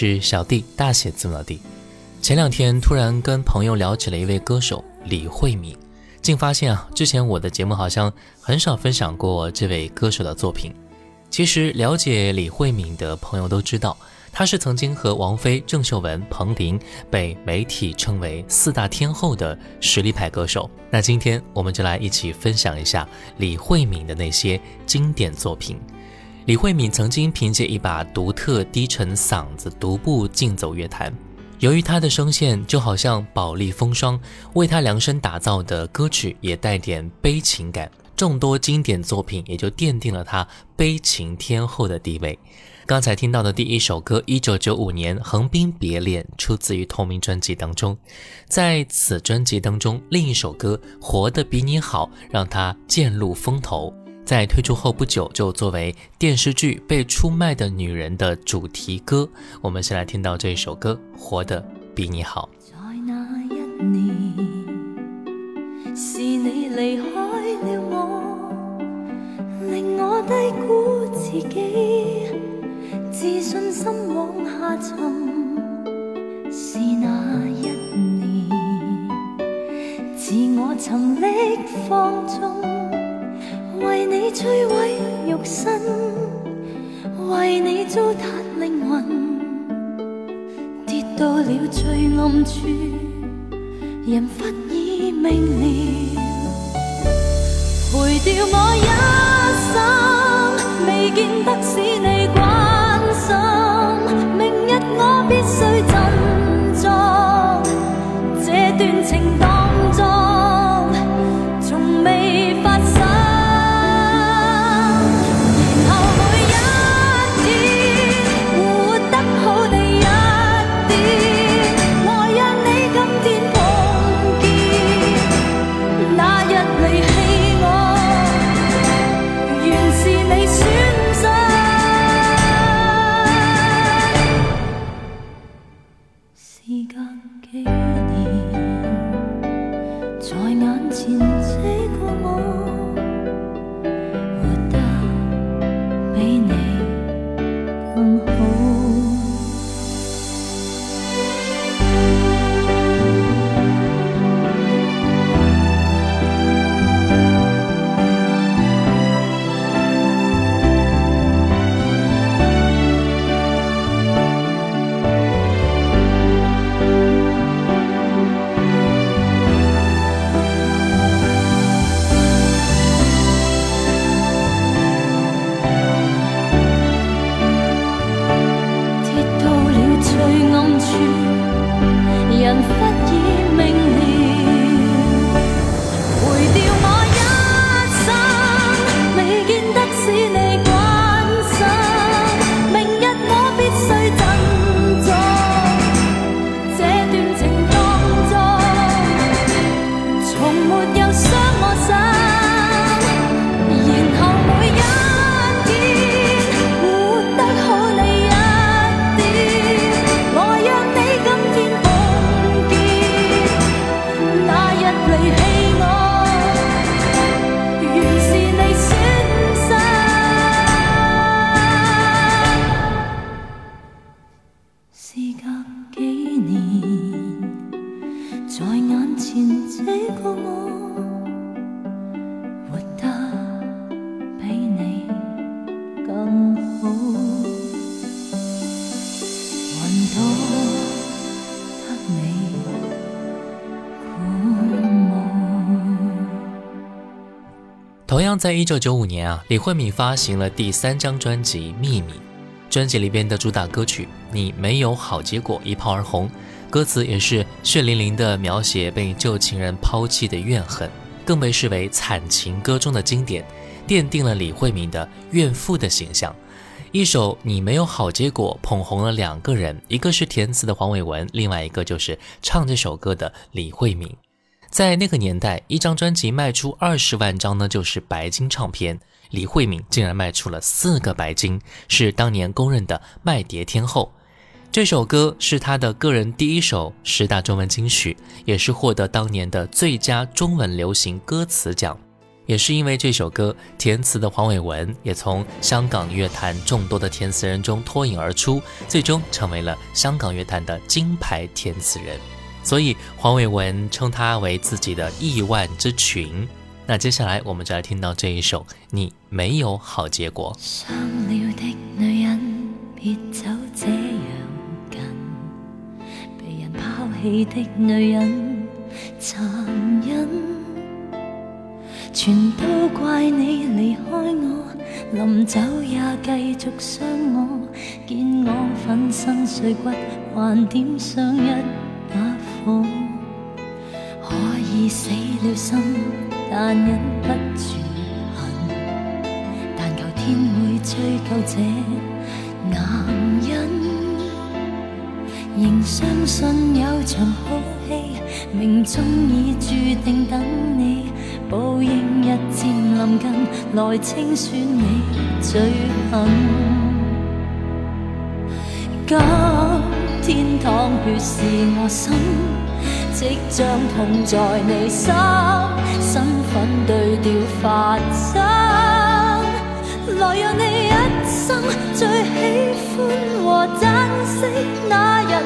是小弟，大写字母 D。前两天突然跟朋友聊起了一位歌手李慧敏，竟发现啊，之前我的节目好像很少分享过这位歌手的作品。其实了解李慧敏的朋友都知道，她是曾经和王菲、郑秀文、彭羚被媒体称为四大天后的实力派歌手。那今天我们就来一起分享一下李慧敏的那些经典作品。李慧敏曾经凭借一把独特低沉嗓子独步竞走乐坛，由于她的声线就好像宝丽风霜，为她量身打造的歌曲也带点悲情感，众多经典作品也就奠定了她悲情天后的地位。刚才听到的第一首歌《一九九五年横滨别恋》出自于同名专辑当中，在此专辑当中另一首歌《活得比你好》让她渐露风头。在推出后不久就作为电视剧被出卖的女人的主题歌我们先来听到这一首歌活得比你好在那一年是你离开了我令我低估自己自信心往下沉是那一年自我沉溺放纵为你摧毁肉身，为你糟蹋灵魂，跌到了最暗处，人忽已明了。赔掉我一生，未见得使你关心。明日我必须振作，这段情。在一九九五年啊，李慧敏发行了第三张专辑《秘密》，专辑里边的主打歌曲《你没有好结果》一炮而红，歌词也是血淋淋的描写被旧情人抛弃的怨恨，更被视为惨情歌中的经典，奠定了李慧敏的怨妇的形象。一首《你没有好结果》捧红了两个人，一个是填词的黄伟文，另外一个就是唱这首歌的李慧敏。在那个年代，一张专辑卖出二十万张呢，就是白金唱片。李慧敏竟然卖出了四个白金，是当年公认的卖碟天后。这首歌是她的个人第一首十大中文金曲，也是获得当年的最佳中文流行歌词奖。也是因为这首歌填词的黄伟文，也从香港乐坛众多的填词人中脱颖而出，最终成为了香港乐坛的金牌填词人。所以，黄伟文称她为自己的亿万之群。那接下来，我们就来听到这一首：你没有好结果，伤了的女人别走。这样近被人抛弃的女人，残忍全都怪你离开。我临走也继续伤，我见我粉身碎骨，还点上一把火。可可以死了心，但忍不住恨，但求天会追究这男人。仍相信有场好戏，命中已注定等你，报应日渐临近，来清算你罪行。今天淌血是我心。即将痛在你心，身份对调发生，来让你一生最喜欢和珍惜那人，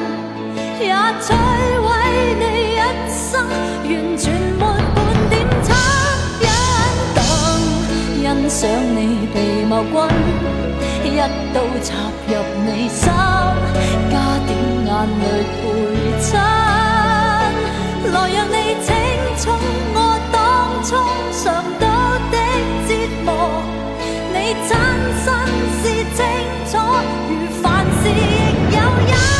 也摧毁你一生，完全没半点恻隐。欣赏你被冒君一刀插入你心，加点眼泪陪衬。来让你清楚我当初尝到的折磨，你真心是清楚，如凡事亦有因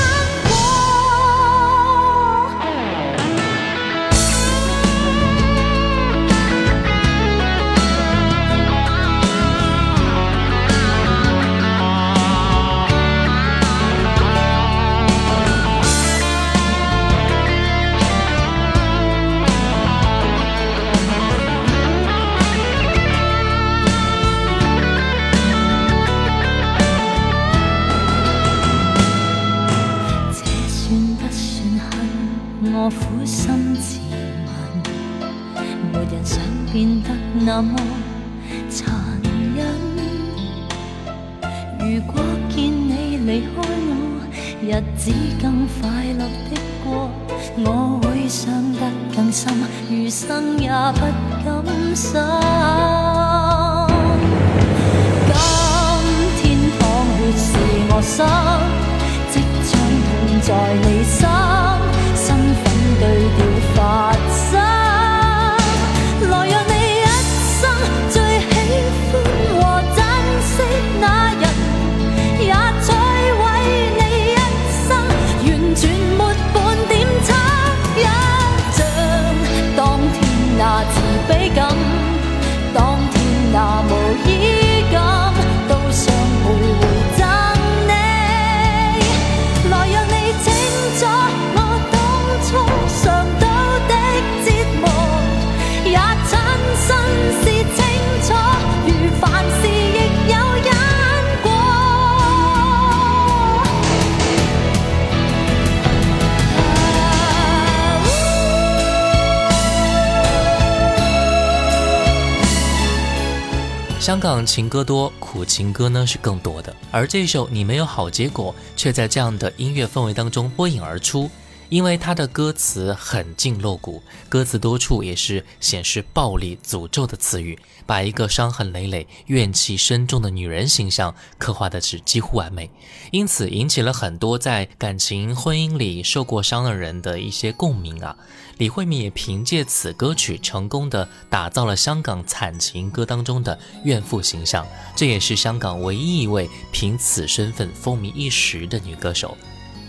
香港情歌多，苦情歌呢是更多的。而这首《你没有好结果》却在这样的音乐氛围当中脱颖而出，因为它的歌词狠劲露骨，歌词多处也是显示暴力、诅咒的词语，把一个伤痕累累、怨气深重的女人形象刻画的是几乎完美，因此引起了很多在感情、婚姻里受过伤的人的一些共鸣啊。李慧敏也凭借此歌曲成功的打造了香港惨情歌当中的怨妇形象，这也是香港唯一一位凭此身份风靡一时的女歌手。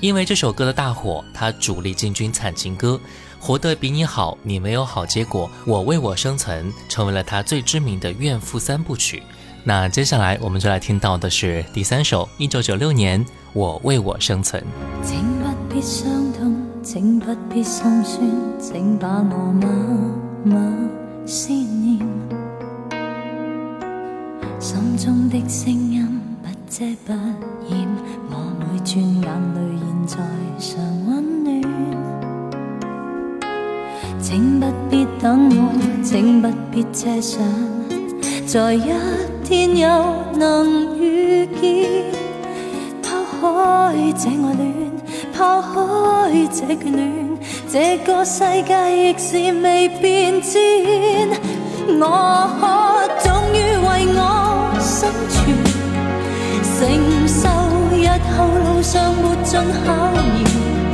因为这首歌的大火，她主力进军惨情歌，《活得比你好》，你没有好结果，我为我生存，成为了她最知名的怨妇三部曲。那接下来我们就来听到的是第三首，1996年《我为我生存》。请不必伤痛请不必心酸，请把我默默思念。心中的声音不遮不掩，我每串眼泪现在常温暖。请不必等我，请不必奢想，在一天又能遇见。抛开这爱恋。抛开这眷恋，这个世界亦是未变迁。我可终于为我生存，承受日后路上没尽考验。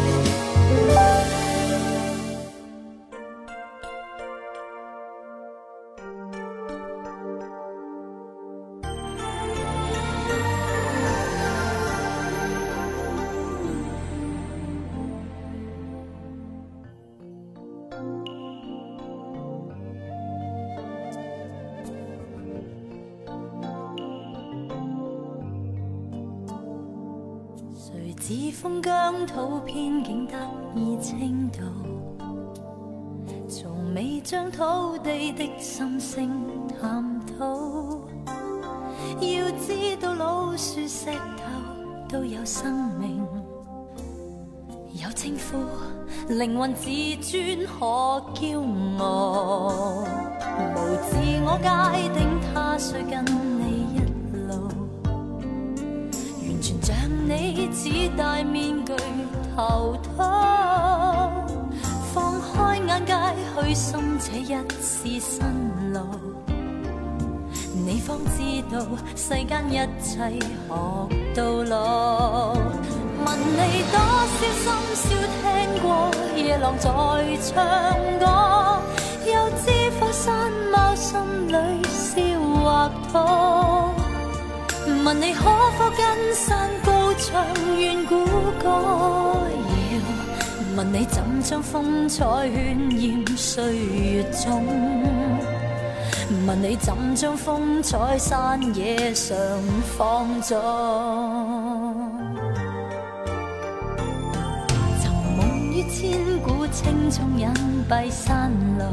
土偏竟得意称道，从未将土地的心声喊讨。要知道，老树石头都有生命，有称呼，灵魂自尊可骄傲。无自我界定，他虽跟你一路，完全像你，只戴面具。头秃，放开眼界，去心借一丝新路，你方知道世间一切学到老。问你多少心宵听过夜狼在唱歌，又知否山猫心里笑或痛？问你可否跟山歌？唱远古歌谣，问你怎将风采渲染岁月中？问你怎将风采山野上放纵？寻梦于千古青葱隐蔽山路，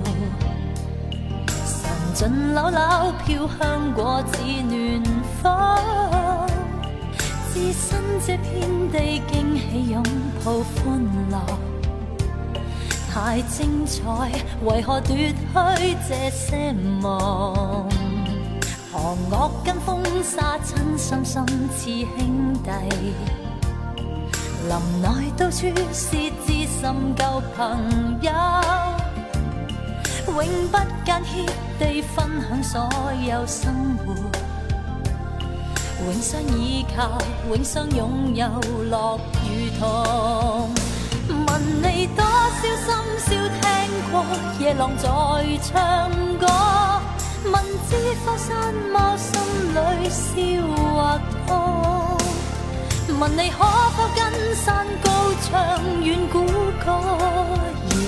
神尽柳柳飘香过子暖风。置身这片地，惊喜拥抱，欢乐太精彩，为何夺去这些梦？狂恶跟风沙，亲心心似兄弟，林内到处是知心旧朋友，永不间歇地分享所有生活。永生依靠，永生拥有乐与痛。问你多少深宵听过夜郎在唱歌？问知否山猫心里笑或痛？问你可否跟山高唱远古歌谣？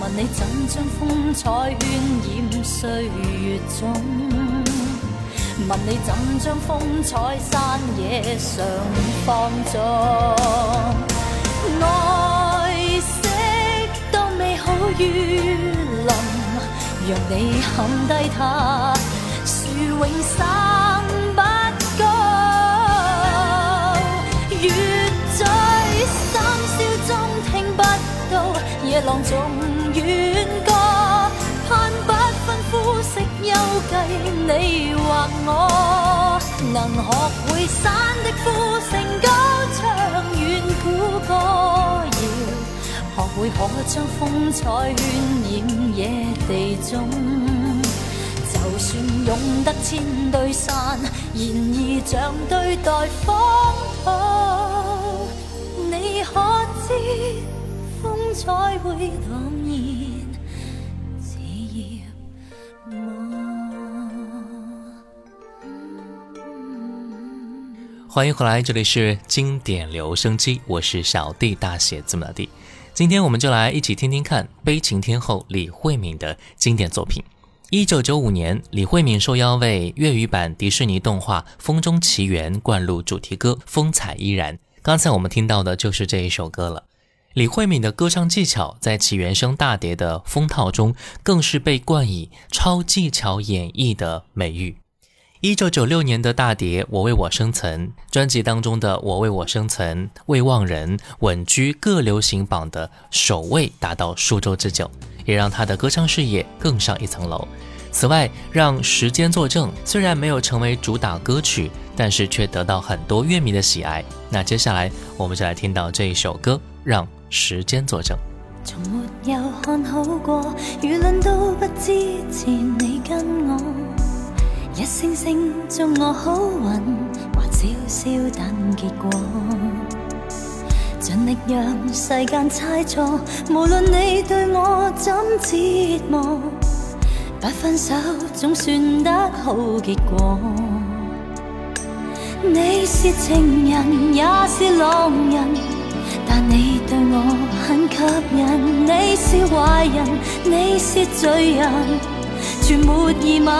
问你怎将风采渲染岁月中？问你怎将风采山野上放纵？爱惜到美好月林，让你喊低它，树永生不高。月在深宵中听不到，夜郎总远。休計你或我，能學會山的呼聲高唱遠古歌謠，學會可將風采渲染野地中。就算擁得千堆山，然而像對待荒土，你可知風采會淡？欢迎回来，这里是经典留声机，我是小弟大写字母的弟。今天我们就来一起听听看悲情天后李慧敏的经典作品。一九九五年，李慧敏受邀为粤语版迪士尼动画《风中奇缘》灌录主题歌《风采依然》，刚才我们听到的就是这一首歌了。李慧敏的歌唱技巧在其原声大碟的风套中，更是被冠以“超技巧演绎”的美誉。一九九六年的大碟《我为我生存》专辑当中的《我为我生存》《未忘人》稳居各流行榜的首位，达到数周之久，也让他的歌唱事业更上一层楼。此外，《让时间作证》虽然没有成为主打歌曲，但是却得到很多乐迷的喜爱。那接下来我们就来听到这一首歌《让时间作证》。一声声祝我好运，或少少等结果。尽力让世间猜错，无论你对我怎折磨，不分手总算得好结果。你是情人也是浪人，但你对我很吸引。你是坏人，你是罪人。没疑问，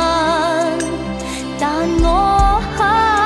但我很。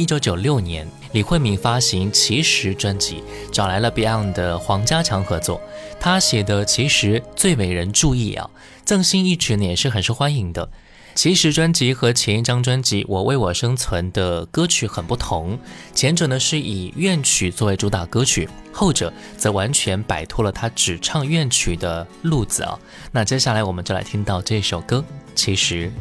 一九九六年，李慧敏发行《其实》专辑，找来了 Beyond 的黄家强合作，他写的《其实》《最美人》《注意啊》《赠新一曲》也是很受欢迎的。《其实》专辑和前一张专辑《我为我生存》的歌曲很不同，前者呢是以怨曲作为主打歌曲，后者则完全摆脱了他只唱怨曲的路子啊。那接下来我们就来听到这首歌《其实》。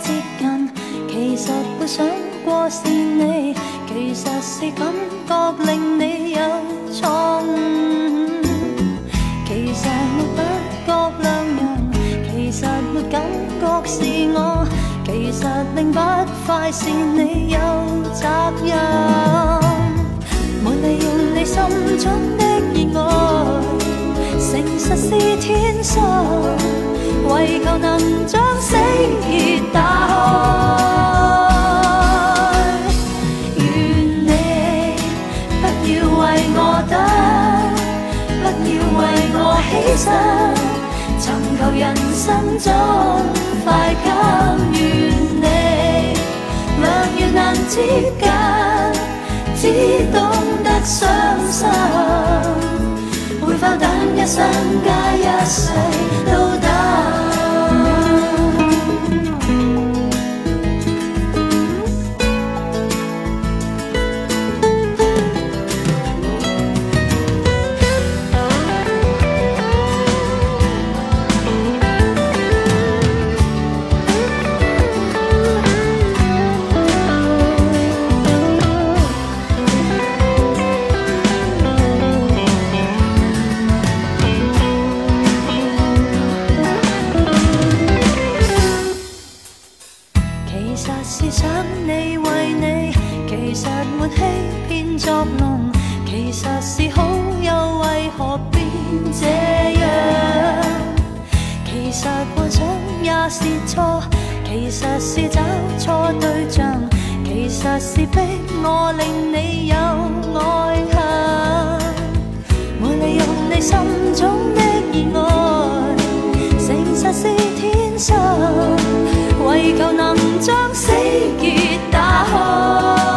接近，其实没想过是你，其实是感觉令你有错。误。其实没觉两人，其实没感觉是我，其实并不快是你有责任。没利用你心中的热爱，诚实是天生，为求能将。死结打开，愿你不要为我等，不要为我牺牲，寻求人生中快感。愿你难遇难知间，只懂得伤心，会否等一生加一世？其实幻想也是错，其实是找错对象，其实是逼我令你有爱恨，没利用你心中的热爱，诚实是天生，为求能将死结打开。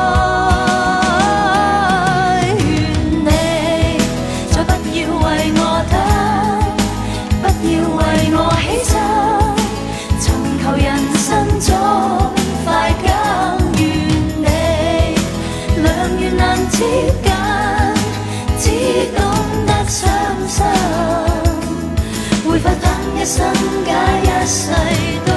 一生解一世。都。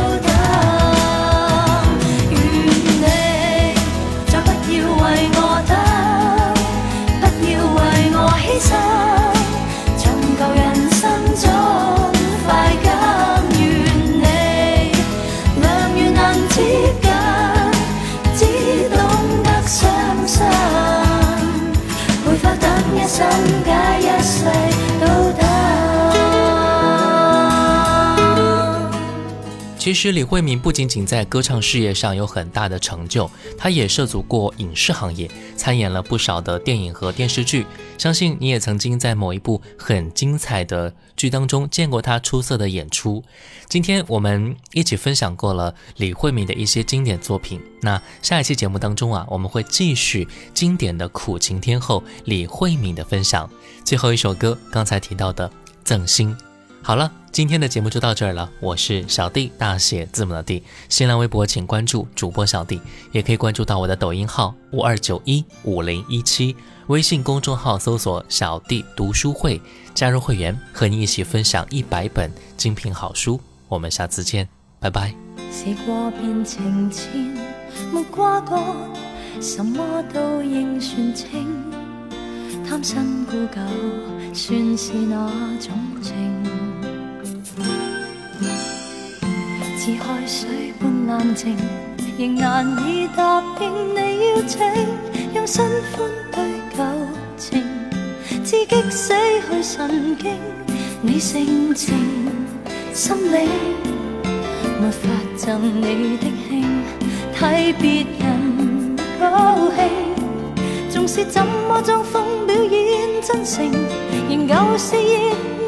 其实李慧敏不仅仅在歌唱事业上有很大的成就，她也涉足过影视行业，参演了不少的电影和电视剧。相信你也曾经在某一部很精彩的剧当中见过她出色的演出。今天我们一起分享过了李慧敏的一些经典作品，那下一期节目当中啊，我们会继续经典的苦情天后李慧敏的分享。最后一首歌，刚才提到的《赠心》。好了，今天的节目就到这儿了。我是小弟，大写字母的弟。新浪微博请关注主播小弟，也可以关注到我的抖音号五二九一五零一七，微信公众号搜索“小弟读书会”，加入会员，和你一起分享一百本精品好书。我们下次见，拜拜。什都算清，算是哪种情？似海水般冷静，仍难以答应你邀请。用新欢对旧情，刺激死去神经。你性情、心理，没法赠你的庆，替别人高兴。纵是怎么装疯表演真情。仍旧是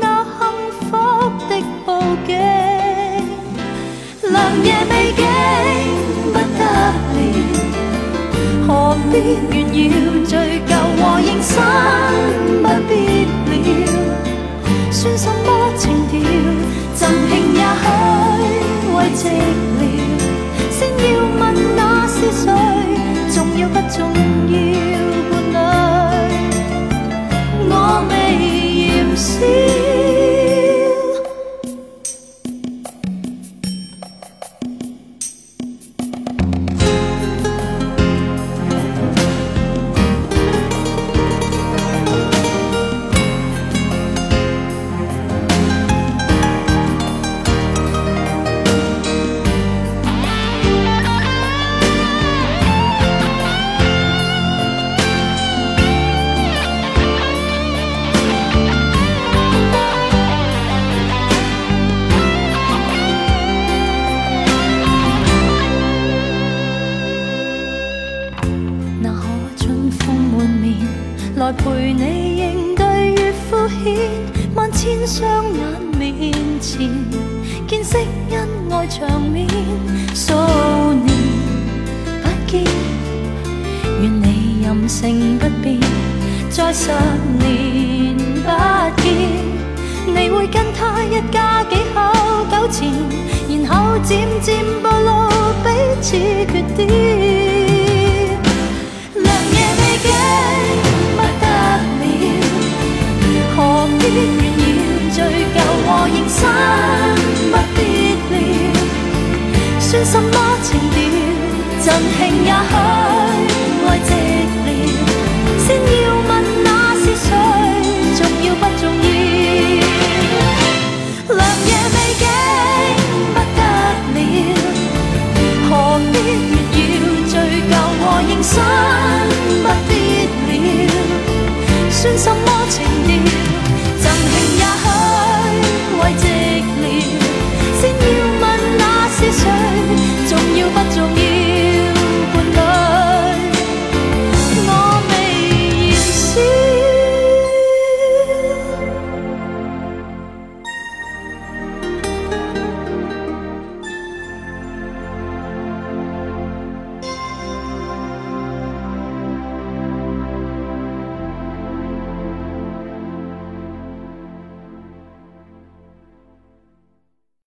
那幸福的布景，良夜美景不得了，何必炫耀醉旧和认生不必了，算什么情调？赠兴也许为寂寥，先要问那是谁，重要不重要伴侣？我未。se 什么情调，尽兴也许。